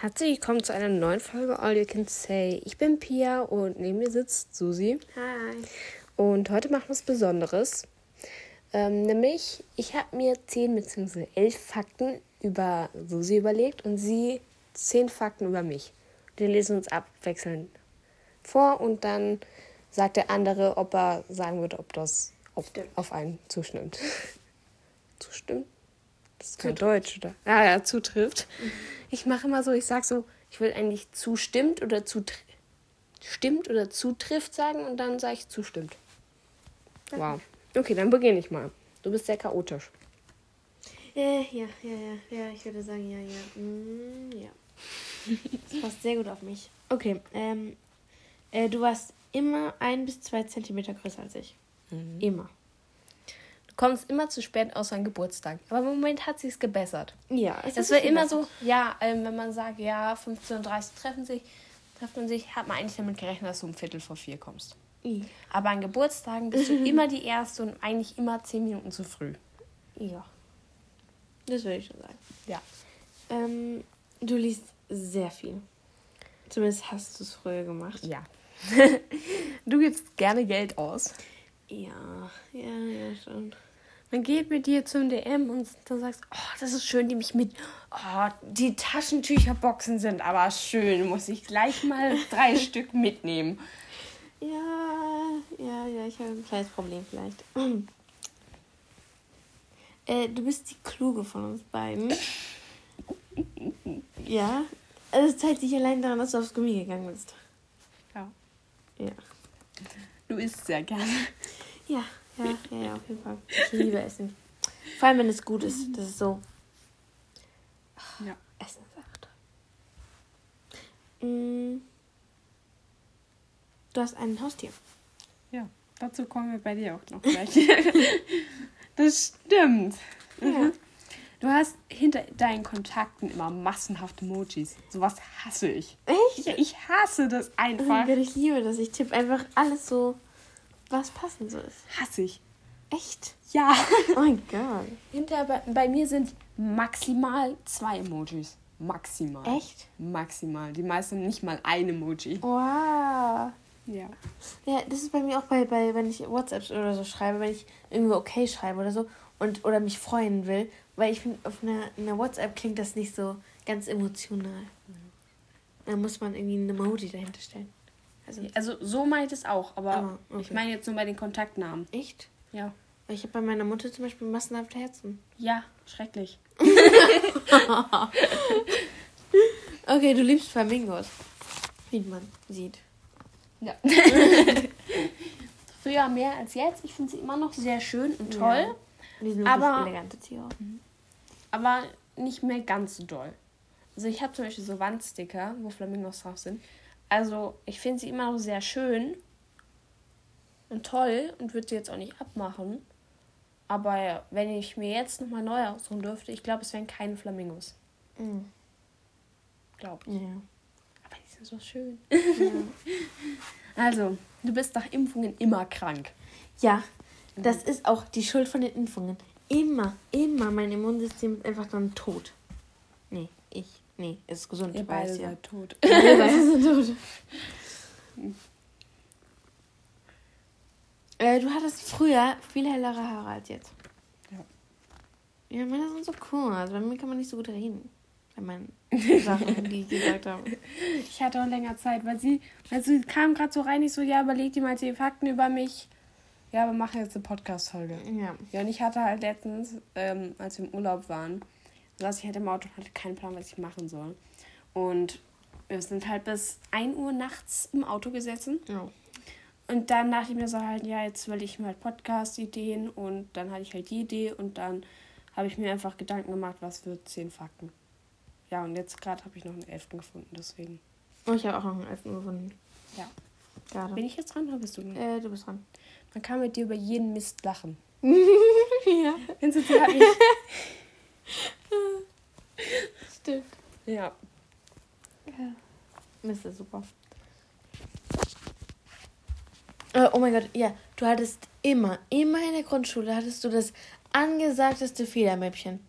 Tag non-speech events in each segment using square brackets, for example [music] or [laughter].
Herzlich willkommen zu einer neuen Folge All You Can Say. Ich bin Pia und neben mir sitzt Susi. Hi. Und heute machen wir was Besonderes. Ähm, nämlich, ich habe mir 10 bzw. 11 Fakten über Susi überlegt und sie 10 Fakten über mich. Wir lesen uns abwechselnd vor und dann sagt der andere, ob er sagen würde, ob das ob auf einen zustimmt. [laughs] zustimmt? Das ist kein Deutsch, oder? Ah, ja, zutrifft. Ich mache immer so, ich sage so, ich will eigentlich zustimmt oder zutrifft stimmt oder zutrifft sagen und dann sage ich zustimmt. Wow. Okay, dann beginne ich mal. Du bist sehr chaotisch. Äh, ja, ja, ja, ja, ich würde sagen, ja, ja. Mm, ja. Das passt sehr gut auf mich. Okay, ähm, äh, du warst immer ein bis zwei Zentimeter größer als ich. Immer. Du kommst immer zu spät außer an Geburtstag. Aber im Moment hat sich's gebessert. Ja, es Das ist war immer so, ja, ähm, wenn man sagt, ja, 15.30 Uhr treffen sich, trifft man sich, hat man eigentlich damit gerechnet, dass du um Viertel vor vier kommst. I. Aber an Geburtstagen bist du [laughs] immer die Erste und eigentlich immer zehn Minuten zu früh. Ja. Das würde ich schon sagen. Ja. Ähm, du liest sehr viel. Zumindest hast du es früher gemacht. Ja. [laughs] du gibst gerne Geld aus. Ja, ja, ja, schon. Man geht mit dir zum DM und dann sagst, oh, das ist schön, die mich mit. Oh, die Taschentücherboxen sind aber schön. Muss ich gleich mal [laughs] drei Stück mitnehmen. Ja, ja, ja, ich habe ein kleines Problem vielleicht. [clears throat] Äh, du bist die Kluge von uns beiden. [laughs] Ja. Also es zeigt sich allein daran, dass du aufs Gummi gegangen bist. Ja. Ja. Du isst sehr gerne. Ja, Fall. Ich liebe Essen. Vor allem, wenn es gut ist. Das ist so. Ja. Essen ist einfach toll. Mm. Du hast ein Haustier. Ja, dazu kommen wir bei dir auch noch gleich. [laughs] das stimmt. Ja. Du hast hinter deinen Kontakten immer massenhaft Emojis. Sowas hasse ich. Echt? Ja, ich hasse das Oh einfach. mein Gott, ich liebe das. Ich tippe einfach alles so, was passend so ist. Hasse ich. Echt? Ja. Oh mein [laughs] Gott. Hinter bei, bei mir sind maximal zwei Emojis. Maximal. Echt? Maximal. Die meisten nicht mal ein Emoji. Wow. Ja. Ja, das ist bei mir auch bei, bei wenn ich WhatsApps oder so schreibe, wenn ich irgendwie okay schreibe oder so und oder mich freuen will, weil ich finde, auf einer, einer WhatsApp klingt das nicht so ganz emotional. Da muss man irgendwie ein Emoji dahinter stellen. Also, Also so meint es auch, aber Ah, okay. ich meine jetzt nur bei den Kontaktnamen. echt? Ja. Ich habe bei meiner Mutter zum Beispiel massenhaft Herzen. Ja, schrecklich. [laughs] Okay, du liebst Flamingos. Wie man sieht. Ja. [laughs] Früher mehr als jetzt. Ich finde sie immer noch sehr schön und toll, Ja. Die sind Aber- elegante Tiere. aber nicht mehr ganz so doll. Also ich habe zum Beispiel so Wandsticker, wo Flamingos drauf sind. Also ich finde sie immer noch sehr schön und toll und würde sie jetzt auch nicht abmachen. Aber wenn ich mir jetzt nochmal neu aussuchen dürfte, ich glaube, es wären keine Flamingos. Mhm. Glaube ich. Ja. Aber die sind so schön. ja. [laughs] Also, du bist nach Impfungen immer krank. Ja, das ist auch die Schuld von den Impfungen. Immer, immer mein Immunsystem ist einfach dann tot. Nee, ich. Nee, es ist gesund. Ihr ich beide ja. seid tot. Wir beide [laughs] sind tot. [laughs] Äh, du hattest früher viel hellere Haare als jetzt. Ja. Ja, meine sind so cool. Also bei mir kann man nicht so gut reden. Wenn man [laughs] Sachen, die ich gesagt habe. Ich hatte auch länger Zeit, weil sie, weil sie kam gerade so rein, ich so, ja, überleg dir mal die Fakten über mich. Ja, wir machen jetzt eine Podcast-Folge. Ja. Ja, und ich hatte halt letztens, ähm, als wir im Urlaub waren, saß ich halt im Auto und hatte keinen Plan, was ich machen soll. Und wir sind halt bis 1 Uhr nachts im Auto gesessen. ja. Und dann dachte ich mir so halt, ja, jetzt will ich mir halt Podcast-Ideen und dann hatte ich halt die Idee und dann habe ich mir einfach Gedanken gemacht, was für 10 Fakten. Ja, und jetzt gerade habe ich noch einen elften gefunden, deswegen. Oh, ich habe auch noch einen Elfen gefunden. Ja. Gerade. Bin ich jetzt dran oder bist du dran? Äh, du bist dran. Man kann mit dir über jeden Mist lachen. [laughs] ja. Findest du, mich... [laughs] Stimmt. Ja. Ja. Mist ist super. Äh, oh mein Gott, ja, du hattest immer, immer in der Grundschule hattest du das angesagteste Federmäppchen.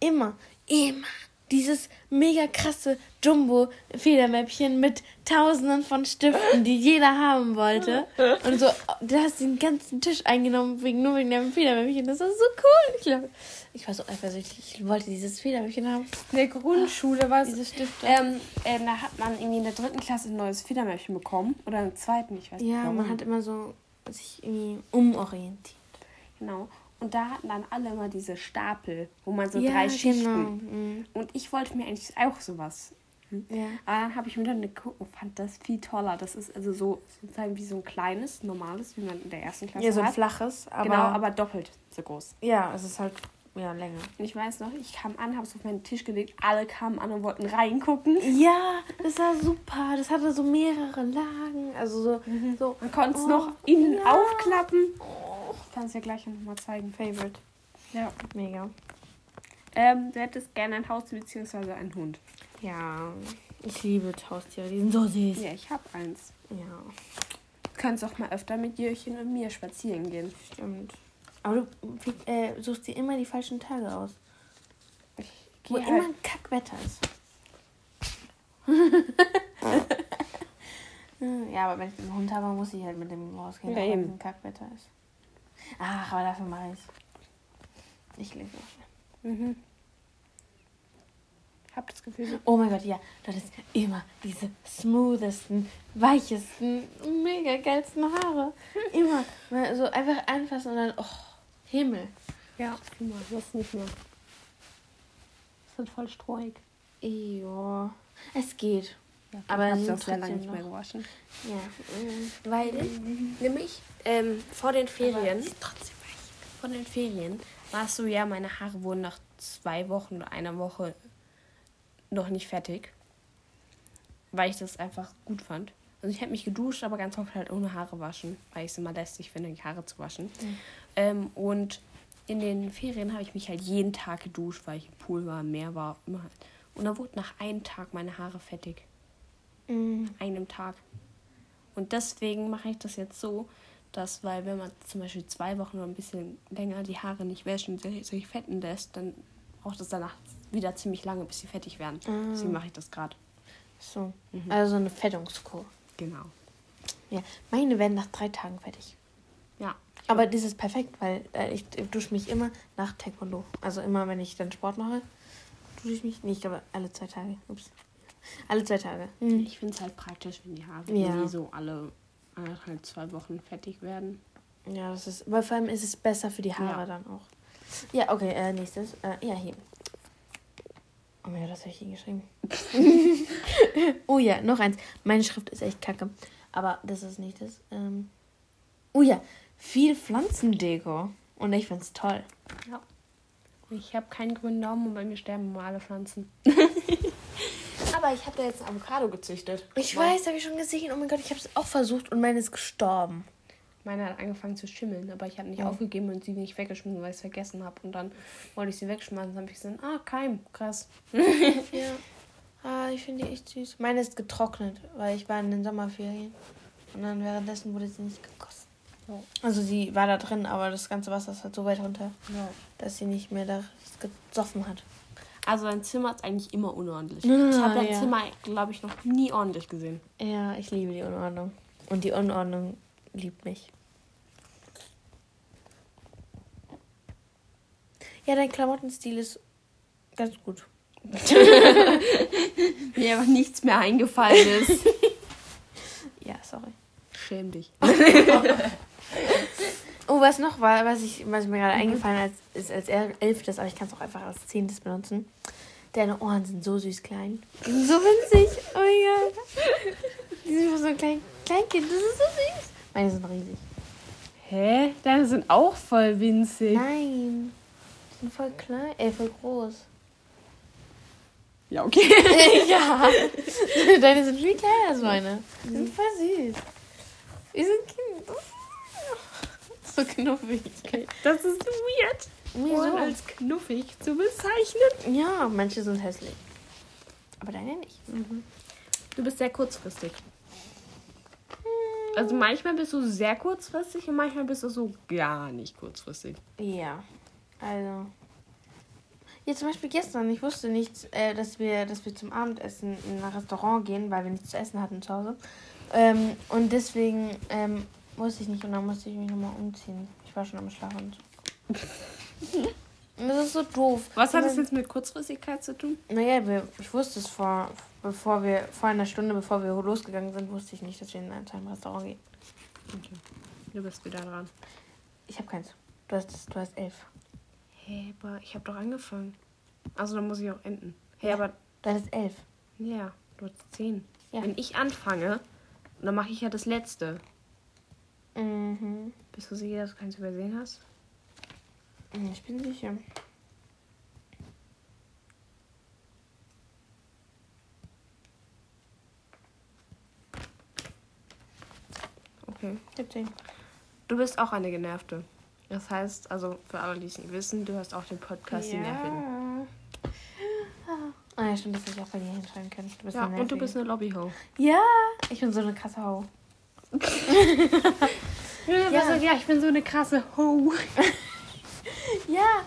Immer, immer, dieses mega krasse Jumbo-Federmäppchen mit tausenden von Stiften, die jeder haben wollte. Und so, du hast den ganzen Tisch eingenommen, wegen, nur wegen deinem Federmäppchen. Das war so cool. Ich glaube, ich war so eifersüchtig. Ich wollte dieses Federmäppchen haben. In der Grundschule war es. Diese Stifte. Ähm, ähm, da hat man irgendwie in der dritten Klasse ein neues Federmäppchen bekommen. Oder im zweiten, ich weiß nicht. ja, man hat immer so sich irgendwie umorientiert. Genau. Und da hatten dann alle immer diese Stapel, wo man so Ja, drei genau. Schichten. Mhm. Und ich wollte mir eigentlich auch sowas. Ja. Aber dann habe ich mir dann geguckt und fand das viel toller. Das ist also so sozusagen wie so ein kleines, normales, wie man in der ersten Klasse ja, so ein hat. flaches, aber. genau, aber doppelt so groß. Ja, es ist halt ja, länger. Und ich weiß noch, ich kam an, habe es auf meinen Tisch gelegt, alle kamen an und wollten reingucken. Ja, das war super. Das hatte so mehrere Lagen. Also so. so Man konnte es Oh, noch innen ja. aufklappen. Ich kann es ja gleich noch mal zeigen. Favorite. Ja. Mega. Ähm, du hättest gerne ein Haustier bzw. einen Hund. Ja, ich liebe Haustiere. Die sind so süß. Ja, ich habe eins. Ja, Du kannst auch mal öfter mit Jürchen und mir spazieren gehen. stimmt. Aber du äh, suchst dir immer die falschen Tage aus. Ich Wo gehe immer halt, ein Kackwetter ist. [laughs] [laughs] ja, aber wenn ich einen Hund habe, muss ich halt mit dem rausgehen, Ja, wenn es ein Kackwetter ist. Ach, aber dafür mache ich Ich lese noch. mhm. Ich habe das Gefühl, Oh mein Gott, ja, das ist immer diese smoothesten, weichesten, mega geilsten Haare. [laughs] Immer. Mal So einfach anfassen und dann, oh, Himmel. ja, guck mal, das nicht mehr. Das sind voll strohig. Ja, es geht. Ja, Aber ich habe auch sehr lange nicht mehr gewaschen. Ja. Weil, nämlich ähm, vor den Ferien, trotzdem weich. vor den Ferien war es so, ja, meine Haare wurden nach zwei Wochen oder einer Woche noch nicht fertig. Weil ich das einfach gut fand. Also ich habe mich geduscht, aber ganz oft halt ohne Haare waschen, weil ich es immer lästig finde, die Haare zu waschen. Ähm, und in den Ferien habe ich mich halt jeden Tag geduscht, weil ich im Pool war, im Meer war, immer halt. Und dann wurden nach einem Tag meine Haare fettig. Mm. einem Tag. Und deswegen mache ich das jetzt so, dass, weil wenn man zum Beispiel zwei Wochen oder ein bisschen länger die Haare nicht wäscht und sich fetten lässt, dann braucht es danach wieder ziemlich lange, bis sie fettig werden. Ah. Deswegen mache ich das gerade. So. Also so eine Fettungskur. Genau. Ja, meine werden nach drei Tagen fertig. Ja. Aber das ist perfekt, weil äh, ich dusche mich immer nach Taekwondo. Also immer, wenn ich dann Sport mache, dusche ich mich. Nee, ich glaube alle zwei Tage. Ups. [laughs] Alle zwei Tage. Mhm. Ich finde es halt praktisch, wenn die Haare Ja. so alle anderthalb, zwei Wochen fettig werden. Ja, das ist. Aber vor allem ist es besser für die Haare Ja. dann auch. Ja, okay, äh, nächstes. Äh, ja, hier. Oh mein Gott, das habe ich hingeschrieben. [laughs] oh ja, noch eins. Meine Schrift ist echt kacke. Aber das ist nicht das. Ähm. Oh ja, viel Pflanzendeko. Und ich find's toll. Ja. Ich habe keinen grünen Daumen und bei mir sterben immer alle Pflanzen. [laughs] Aber ich habe da jetzt ein Avocado gezüchtet. Ich weiß, habe ich schon gesehen. Oh mein Gott, ich habe es auch versucht und meine ist gestorben. Meine hat angefangen zu schimmeln, aber ich habe nicht Ja. aufgegeben und sie nicht weggeschmissen, weil ich es vergessen habe. Und dann wollte ich sie wegschmeißen, dann habe ich gesehen, ah, Keim, krass. [laughs] Ja. Ah, ich finde die echt süß. Meine ist getrocknet, weil ich war in den Sommerferien. Und dann währenddessen wurde sie nicht gegossen. Ja. Also sie war da drin, aber das ganze Wasser ist halt so weit runter, Ja. dass sie nicht mehr da gesoffen hat. Also dein Zimmer ist eigentlich immer unordentlich. Ah, ich habe dein ja. Zimmer, glaube ich, noch nie ordentlich gesehen. Ja, ich liebe die Unordnung. Und die Unordnung liebt mich. Ja, dein Klamottenstil ist ganz gut. [laughs] Mir einfach nichts mehr eingefallen ist. [laughs] Ja, sorry. Schäm dich. [laughs] Oh, was noch war, was, ich, was mir gerade eingefallen als, ist als El- elftes, aber ich kann es auch einfach als zehntes benutzen. Deine Ohren sind so süß klein. Die sind so winzig. Oh mein Gott. Die sind wie so ein klein, Kleinkind. Das ist so süß. Meine sind riesig. Hä? Deine sind auch voll winzig. Nein. Die sind voll klein. Ey, voll groß. Ja, okay. [laughs] ja. [laughs] Deine sind viel kleiner als meine. Die sind voll süß. Die sind Kind. So knuffig. Das ist weird. Ohren Wieso? als knuffig zu bezeichnen. Ja, manche sind hässlich. Aber deine nicht. Du bist sehr kurzfristig. Also manchmal bist du sehr kurzfristig und manchmal bist du so gar nicht kurzfristig. Ja. Also. Ja, zum Beispiel gestern. Ich wusste nicht, äh, dass, wir, dass wir zum Abendessen in ein Restaurant gehen, weil wir nichts zu essen hatten zu Hause. Ähm, und deswegen ähm, wusste ich nicht und dann musste ich mich nochmal umziehen. Ich war schon am Schlafen. [laughs] das ist so doof. Was hat das jetzt mit Kurzfristigkeit zu tun? Naja, ich wusste es vor, bevor wir, vor einer Stunde, bevor wir losgegangen sind, wusste ich nicht, dass wir in ein einem Restaurant gehen. Okay. Du bist wieder dran. Ich habe keins. Du hast, du hast elf. Hey, aber ich habe doch angefangen. Also dann muss ich auch enden. Hey, aber Du hast elf. ja, du hast zehn. Ja. Wenn ich anfange, dann mache ich ja das letzte. Mhm. Bist du sicher, dass du keins übersehen hast? Ich bin sicher. Okay. 17. Du bist auch eine Genervte. Das heißt, also für alle, die es nicht wissen, du hörst auch den Podcast Die Nervigen. Ah ja, stimmt, das hätte ich auch bei dir hinschreiben können. Du bist Ja, und du bist eine Lobbyho. Ja, ich bin so eine krasse Ho. [laughs] Ja. ja, ich bin so eine krasse Ho. [laughs] Ja,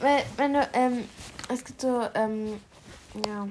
weil, wenn du, ähm, es gibt so, ähm, ja,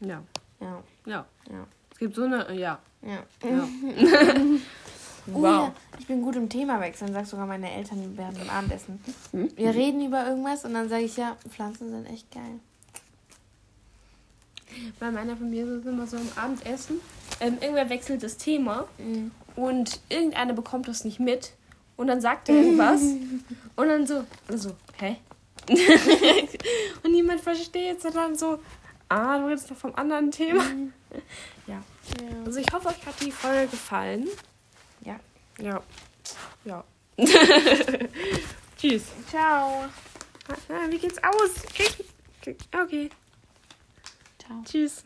Ja, ja, ja. ja, Es gibt so eine, ja. ja. ja. [laughs] Oh ja, ich bin gut im Thema wechseln, sagt sogar meine Eltern während dem Abendessen. Wir reden über irgendwas und dann sage ich, ja, Pflanzen sind echt geil. Bei meiner Familie ist es immer so am Abendessen. Ähm, irgendwer wechselt das Thema Mhm. Und irgendeiner bekommt das nicht mit und dann sagt er irgendwas [laughs] und dann so, und so, hä? [laughs] und niemand versteht es und dann so, ah, du redest doch vom anderen Thema. Ja, Ja. also ich hoffe, euch hat die Folge gefallen. ja. Ja. Ja. [laughs] Tschüss. Ciao. Ah, wie geht's aus? Okay. Ciao. Tschüss.